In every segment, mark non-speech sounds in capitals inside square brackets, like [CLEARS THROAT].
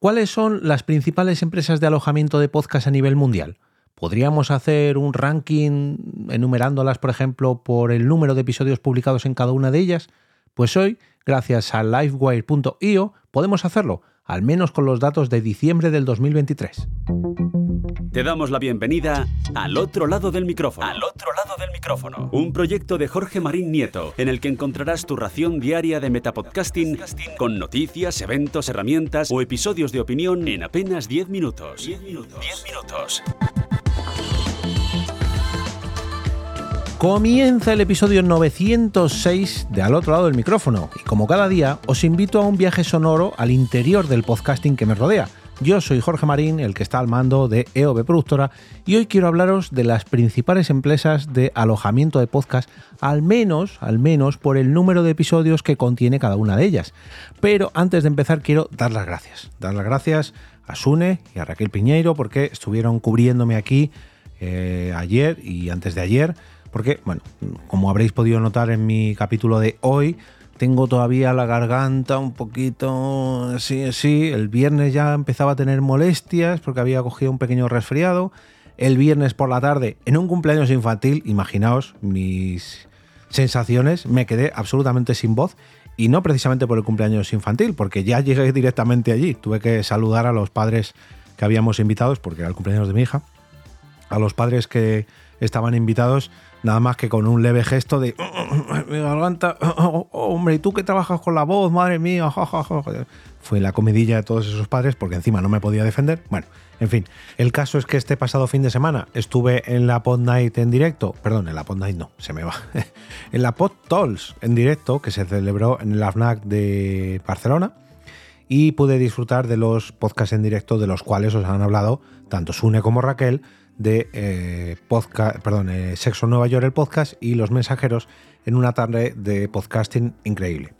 ¿Cuáles son las principales empresas de alojamiento de podcast a nivel mundial? ¿Podríamos hacer un ranking enumerándolas, por ejemplo, por el número de episodios publicados en cada una de ellas? Pues hoy, gracias a livewire.io, podemos hacerlo, al menos con los datos de diciembre del 2023. Te damos la bienvenida al otro lado del micrófono. Al otro lado del micrófono. Un proyecto de Jorge Marín Nieto, en el que encontrarás tu ración diaria de metapodcasting con noticias, eventos, herramientas o episodios de opinión en apenas 10 minutos. 10 minutos. 10 minutos. Comienza el episodio 906 de Al otro lado del micrófono y como cada día os invito a un viaje sonoro al interior del podcasting que me rodea. Yo soy Jorge Marín, el que está al mando de EOB Productora, y hoy quiero hablaros de las principales empresas de alojamiento de podcast, al menos, al menos por el número de episodios que contiene cada una de ellas. Pero antes de empezar quiero dar las gracias. Dar las gracias a Sune y a Raquel Piñeiro porque estuvieron cubriéndome aquí eh, ayer y antes de ayer porque, bueno, como habréis podido notar en mi capítulo de hoy, tengo todavía la garganta un poquito así, así. El viernes ya empezaba a tener molestias porque había cogido un pequeño resfriado. El viernes por la tarde, en un cumpleaños infantil, imaginaos mis sensaciones, me quedé absolutamente sin voz. Y no precisamente por el cumpleaños infantil, porque ya llegué directamente allí. Tuve que saludar a los padres que habíamos invitados, porque era el cumpleaños de mi hija. A los padres que estaban invitados nada más que con un leve gesto de [CLEARS THROAT] mi garganta, [CLEARS THROAT] hombre, ¿y tú que trabajas con la voz? Madre mía, fue la comidilla de todos esos padres porque encima no me podía defender. Bueno, en fin, el caso es que este pasado fin de semana estuve en la Pod Night en directo, perdón, en la Pod Night no, se me va, [LAUGHS] en la Pod Tolls en directo que se celebró en el AFNAC de Barcelona y pude disfrutar de los podcasts en directo de los cuales os han hablado tanto Sune como Raquel de eh, podcast, perdón, eh, Sexo Nueva York, el podcast, y Los Mensajeros en una tarde de podcasting increíble.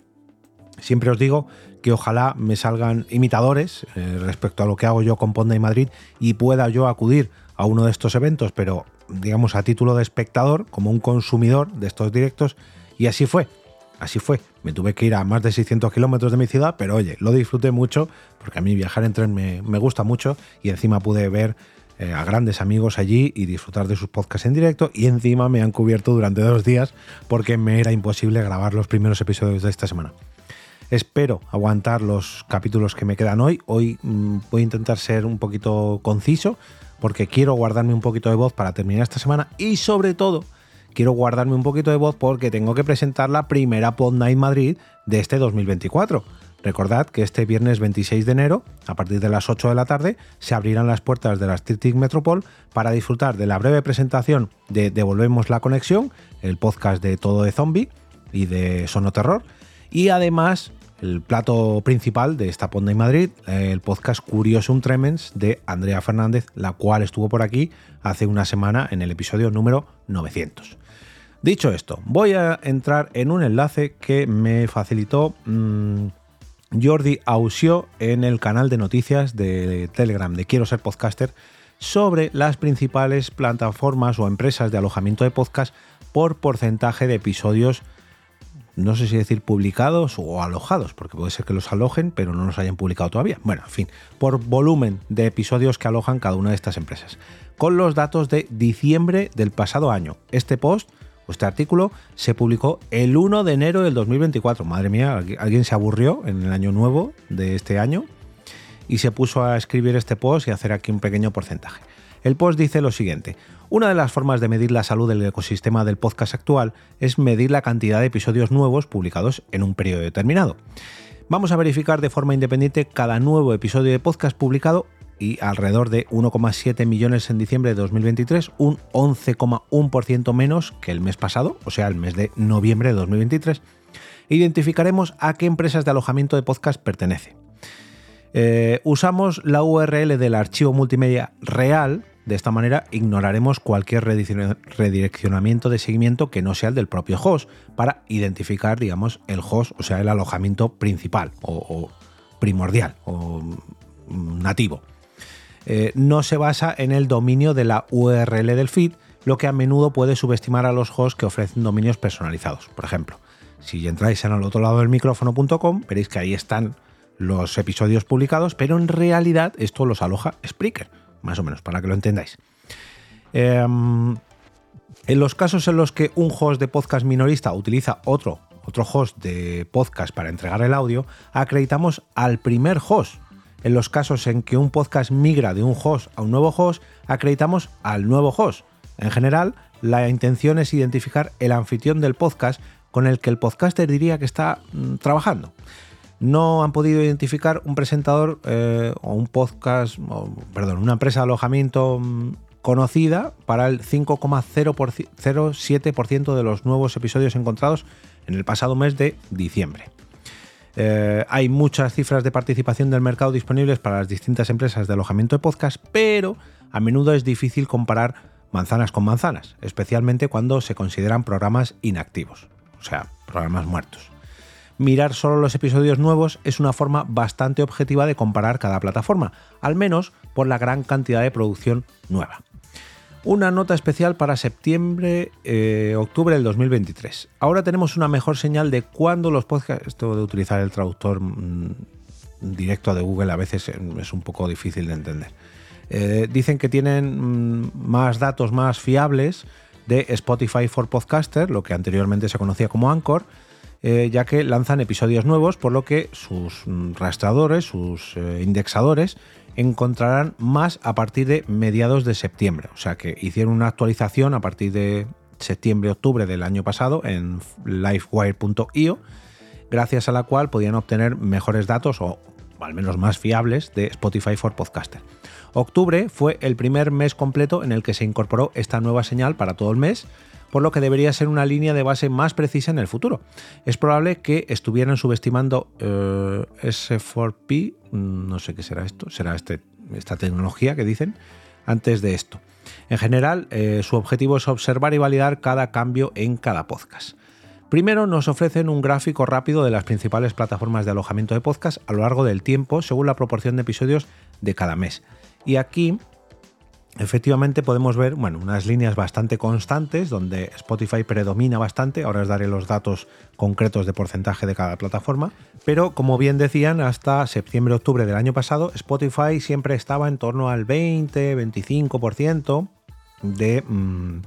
Siempre os digo que ojalá me salgan imitadores eh, respecto a lo que hago yo con Ponda y Madrid y pueda yo acudir a uno de estos eventos, pero digamos a título de espectador, como un consumidor de estos directos, y así fue. Así fue. Me tuve que ir a más de 600 kilómetros de mi ciudad, pero oye, lo disfruté mucho, porque a mí viajar en tren me, me gusta mucho y encima pude ver eh, a grandes amigos allí y disfrutar de sus podcasts en directo. Y encima me han cubierto durante dos días porque me era imposible grabar los primeros episodios de esta semana. Espero aguantar los capítulos que me quedan hoy. Hoy mm, voy a intentar ser un poquito conciso porque quiero guardarme un poquito de voz para terminar esta semana y sobre todo quiero guardarme un poquito de voz porque tengo que presentar la primera Pod Night Madrid de este 2024. Recordad que este viernes 26 de enero, a partir de las 8 de la tarde, se abrirán las puertas de la Street Metropol para disfrutar de la breve presentación de Devolvemos la Conexión, el podcast de Todo de Zombie y de Sonoterror, y además el plato principal de esta Ponda en Madrid, el podcast Curiosum Tremens de Andrea Fernández, la cual estuvo por aquí hace una semana en el episodio número 900. Dicho esto, voy a entrar en un enlace que me facilitó mm, Jordi Ausio en el canal de noticias de Telegram de Quiero ser podcaster sobre las principales plataformas o empresas de alojamiento de podcast por porcentaje de episodios, no sé si decir publicados o alojados, porque puede ser que los alojen, pero no los hayan publicado todavía. Bueno, en fin, por volumen de episodios que alojan cada una de estas empresas. Con los datos de diciembre del pasado año. Este post este artículo se publicó el 1 de enero del 2024. Madre mía, alguien se aburrió en el año nuevo de este año y se puso a escribir este post y hacer aquí un pequeño porcentaje. El post dice lo siguiente, una de las formas de medir la salud del ecosistema del podcast actual es medir la cantidad de episodios nuevos publicados en un periodo determinado. Vamos a verificar de forma independiente cada nuevo episodio de podcast publicado y alrededor de 1,7 millones en diciembre de 2023, un 11,1% menos que el mes pasado, o sea, el mes de noviembre de 2023. Identificaremos a qué empresas de alojamiento de podcast pertenece. Eh, usamos la URL del archivo multimedia real, de esta manera ignoraremos cualquier redireccionamiento de seguimiento que no sea el del propio host para identificar, digamos, el host, o sea, el alojamiento principal o primordial o nativo. Eh, no se basa en el dominio de la URL del feed, lo que a menudo puede subestimar a los hosts que ofrecen dominios personalizados. Por ejemplo, si entráis en el otro lado del micrófono.com, veréis que ahí están los episodios publicados, pero en realidad esto los aloja Spreaker, más o menos, para que lo entendáis. Em, en los casos en los que un host de podcast minorista utiliza otro, otro host de podcast para entregar el audio, acreditamos al primer host. En los casos en que un podcast migra de un host a un nuevo host, acreditamos al nuevo host. En general, la intención es identificar el anfitrión del podcast con el que el podcaster diría que está mm, trabajando. No han podido identificar un presentador eh, o un podcast, perdón, una empresa de alojamiento mm, conocida para el 5,07% de los nuevos episodios encontrados en el pasado mes de diciembre. Eh, hay muchas cifras de participación del mercado disponibles para las distintas empresas de alojamiento de podcast, pero a menudo es difícil comparar manzanas con manzanas, especialmente cuando se consideran programas inactivos o sea, programas muertos. Mirar solo los episodios nuevos es una forma bastante objetiva de comparar cada plataforma, al menos por la gran cantidad de producción nueva. Una nota especial para septiembre, eh, octubre del 2023. Ahora tenemos una mejor señal de cuándo los podcasts, esto de utilizar el traductor mm, directo de Google a veces es un poco difícil de entender. Eh, dicen que tienen mm, más datos más fiables de Spotify for Podcaster, lo que anteriormente se conocía como Anchor, eh, ya que lanzan episodios nuevos, por lo que sus mm, rastreadores, sus eh, indexadores, encontrarán más a partir de mediados de septiembre. O sea que hicieron una actualización a partir de septiembre-octubre del año pasado en livewire.io, gracias a la cual podían obtener mejores datos o al menos más fiables de Spotify for Podcaster. Octubre fue el primer mes completo en el que se incorporó esta nueva señal para todo el mes, por lo que debería ser una línea de base más precisa en el futuro. Es probable que estuvieran subestimando eh, S4P, no sé qué será esto, será este, esta tecnología que dicen, antes de esto. En general, eh, su objetivo es observar y validar cada cambio en cada podcast. Primero nos ofrecen un gráfico rápido de las principales plataformas de alojamiento de podcast a lo largo del tiempo según la proporción de episodios de cada mes. Y aquí efectivamente podemos ver bueno, unas líneas bastante constantes donde Spotify predomina bastante, ahora os daré los datos concretos de porcentaje de cada plataforma, pero como bien decían, hasta septiembre-octubre del año pasado Spotify siempre estaba en torno al 20-25% de mm,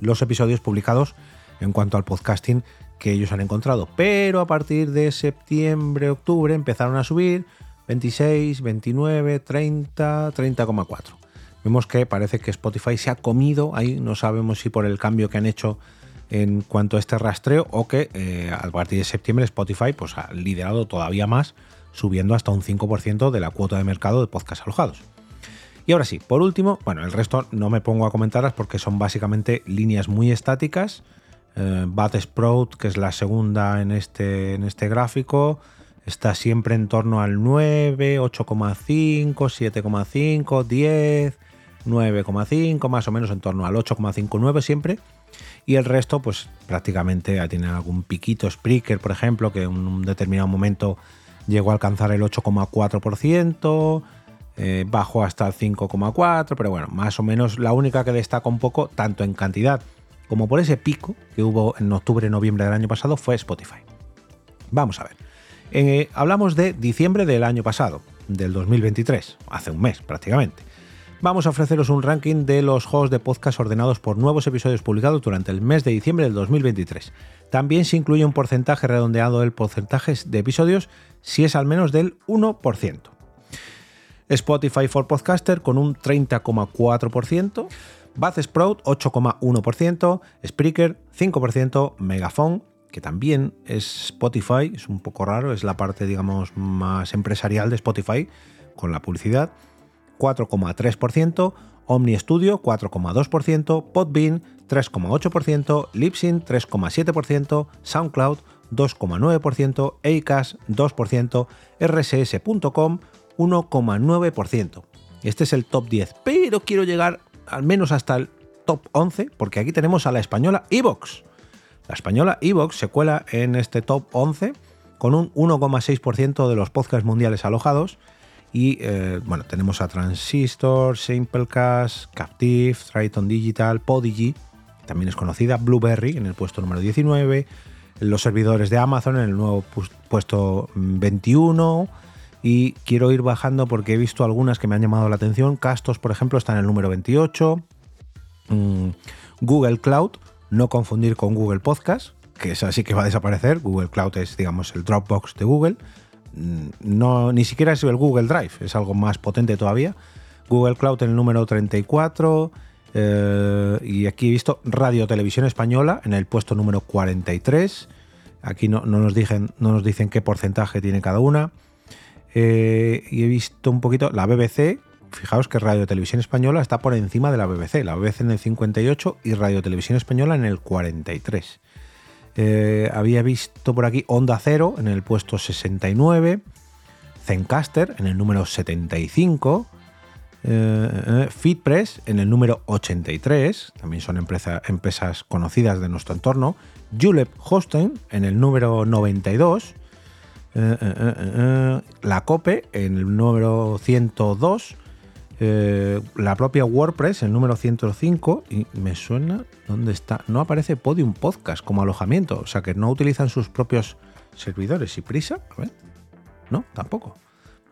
los episodios publicados en cuanto al podcasting que ellos han encontrado, pero a partir de septiembre-octubre empezaron a subir 26, 29, 30, 30,4. Vemos que parece que Spotify se ha comido ahí, no sabemos si por el cambio que han hecho en cuanto a este rastreo o que eh, a partir de septiembre Spotify pues, ha liderado todavía más, subiendo hasta un 5% de la cuota de mercado de podcast alojados. Y ahora sí, por último, bueno, el resto no me pongo a comentarlas porque son básicamente líneas muy estáticas. Eh, Bat Sprout, que es la segunda en este, en este gráfico, está siempre en torno al 9, 8,5, 7,5, 10, 9,5, más o menos en torno al 8,59 siempre. Y el resto, pues prácticamente tiene algún piquito. Spreaker, por ejemplo, que en un determinado momento llegó a alcanzar el 8,4%, eh, bajó hasta el 5,4%, pero bueno, más o menos la única que destaca un poco, tanto en cantidad como por ese pico que hubo en octubre-noviembre del año pasado, fue Spotify. Vamos a ver. Eh, hablamos de diciembre del año pasado, del 2023, hace un mes prácticamente. Vamos a ofreceros un ranking de los hosts de podcast ordenados por nuevos episodios publicados durante el mes de diciembre del 2023. También se incluye un porcentaje redondeado del porcentaje de episodios si es al menos del 1%. Spotify for Podcaster con un 30,4%, Buzzsprout 8,1%, Spreaker 5%, Megaphone que también es Spotify, es un poco raro, es la parte, digamos, más empresarial de Spotify con la publicidad, 4,3%, Omni Studio 4,2%, Podbean 3,8%, Libsyn 3,7%, SoundCloud 2,9%, Acast 2%, RSS.com 1,9%. Este es el top 10, pero quiero llegar al menos hasta el top 11 porque aquí tenemos a la española Evox la española Evox se cuela en este top 11 con un 1,6% de los podcasts mundiales alojados. Y eh, bueno, tenemos a Transistor, Simplecast, Captive, Triton Digital, Podigy, también es conocida, Blueberry en el puesto número 19, los servidores de Amazon en el nuevo puesto 21, y quiero ir bajando porque he visto algunas que me han llamado la atención. Castos, por ejemplo, está en el número 28. Mm, Google Cloud, no confundir con Google Podcast, que es así que va a desaparecer. Google Cloud es, digamos, el Dropbox de Google. Mm, no, ni siquiera es el Google Drive, es algo más potente todavía. Google Cloud en el número 34. Eh, y aquí he visto Radio Televisión Española en el puesto número 43. Aquí no, nos, dicen, no nos dicen qué porcentaje tiene cada una. Eh, y he visto un poquito la BBC. Fijaos que Radio Televisión Española está por encima de la BBC. La BBC en el 58 y Radio Televisión Española en el 43. Eh, había visto por aquí Onda Cero en el puesto 69. Zencaster en el número 75. Eh, Fitpress en el número 83, también son empresas conocidas de nuestro entorno. Julep Hosting en el número 92. Eh, eh, eh, la COPE en el número 102. La propia WordPress, el número 105, y me suena, ¿dónde está? No aparece Podium Podcast como alojamiento, o sea que no utilizan sus propios servidores. ¿Y prisa? No, tampoco.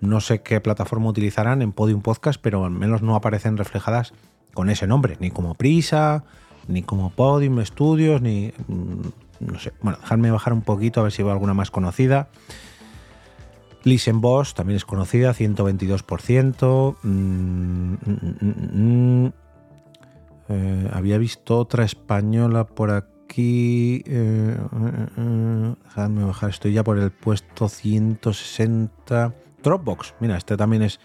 No sé qué plataforma utilizarán en Podium Podcast, pero al menos no aparecen reflejadas con ese nombre, ni como Prisa, ni como Podium Studios, ni. Mm, no sé. Bueno, dejadme bajar un poquito a ver si veo alguna más conocida. Listen Boss también es conocida, 122%. Mm, mm, eh, había visto otra española por aquí. Eh, eh, dejadme bajar, estoy ya por el puesto 160. Dropbox, mira, este también es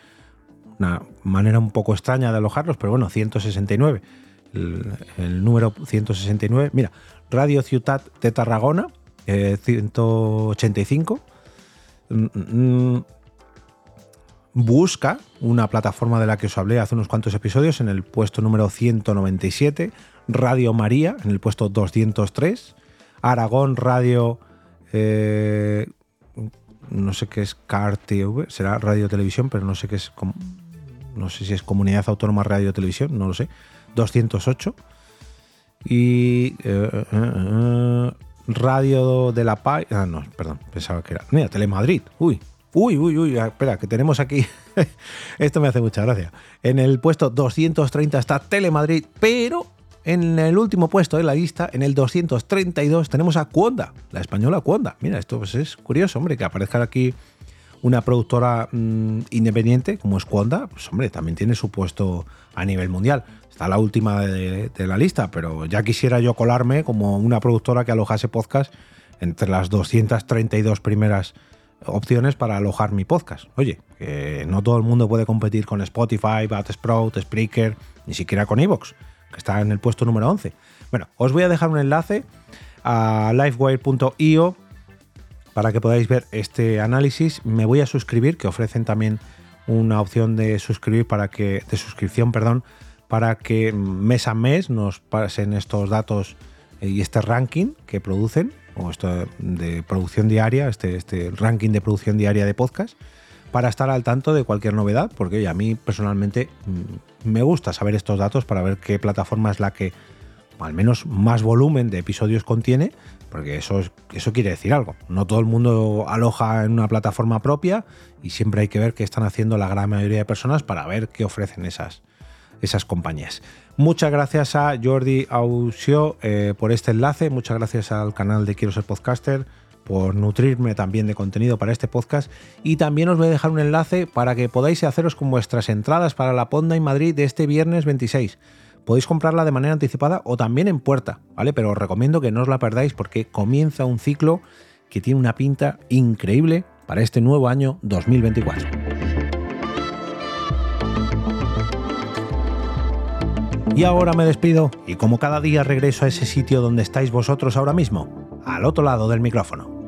una manera un poco extraña de alojarlos, pero bueno, 169. El, número 169. Mira, Radio Ciutat de Tarragona, 185. Mm, mm, mm. Busca, una plataforma de la que os hablé hace unos cuantos episodios, en el puesto número 197. Radio María, en el puesto 203. Aragón Radio eh, no sé qué es CAR-TV, será Radio Televisión, pero no sé qué es, no sé si es Comunidad Autónoma Radio Televisión, no lo sé, 208. Y eh, eh, Radio de la Paz, ah, no, perdón, pensaba que era, mira, Telemadrid, uy, uy, uy, uy, espera, que tenemos aquí, [LAUGHS] esto me hace mucha gracia. En el puesto 230 está Telemadrid, pero en el último puesto de la lista, en el 232, tenemos a Cuonda, la española Cuonda. Mira, esto pues es curioso, hombre, que aparezca aquí una productora mm, independiente como es Cuonda, pues hombre, también tiene su puesto a nivel mundial. Está la última de, la lista, pero ya quisiera yo colarme como una productora que alojase podcast entre las 232 primeras opciones para alojar mi podcast. Oye, no todo el mundo puede competir con Spotify, Buzzsprout, Spreaker, ni siquiera con Evox que está en el puesto número 11. Bueno, os voy a dejar un enlace a livewire.io para que podáis ver este análisis. Me voy a suscribir, que ofrecen también una opción de suscribir para que de suscripción, perdón, para que mes a mes nos pasen estos datos y este ranking que producen o esto de producción diaria, este, este ranking de producción diaria de podcast para estar al tanto de cualquier novedad, porque a mí personalmente mm, me gusta saber estos datos para ver qué plataforma es la que al menos más volumen de episodios contiene, porque eso, eso quiere decir algo. No todo el mundo aloja en una plataforma propia y siempre hay que ver qué están haciendo la gran mayoría de personas para ver qué ofrecen esas, esas compañías. Muchas gracias a Jordi Ausio eh, por este enlace, muchas gracias al canal de Quiero ser podcaster por nutrirme también de contenido para este podcast y también os voy a dejar un enlace para que podáis haceros con vuestras entradas para la Ponda en Madrid de este viernes 26. Podéis comprarla de manera anticipada o también en puerta, ¿vale? Pero os recomiendo que no os la perdáis porque comienza un ciclo que tiene una pinta increíble para este nuevo año 2024. Y ahora me despido y como cada día regreso a ese sitio donde estáis vosotros ahora mismo, al otro lado del micrófono.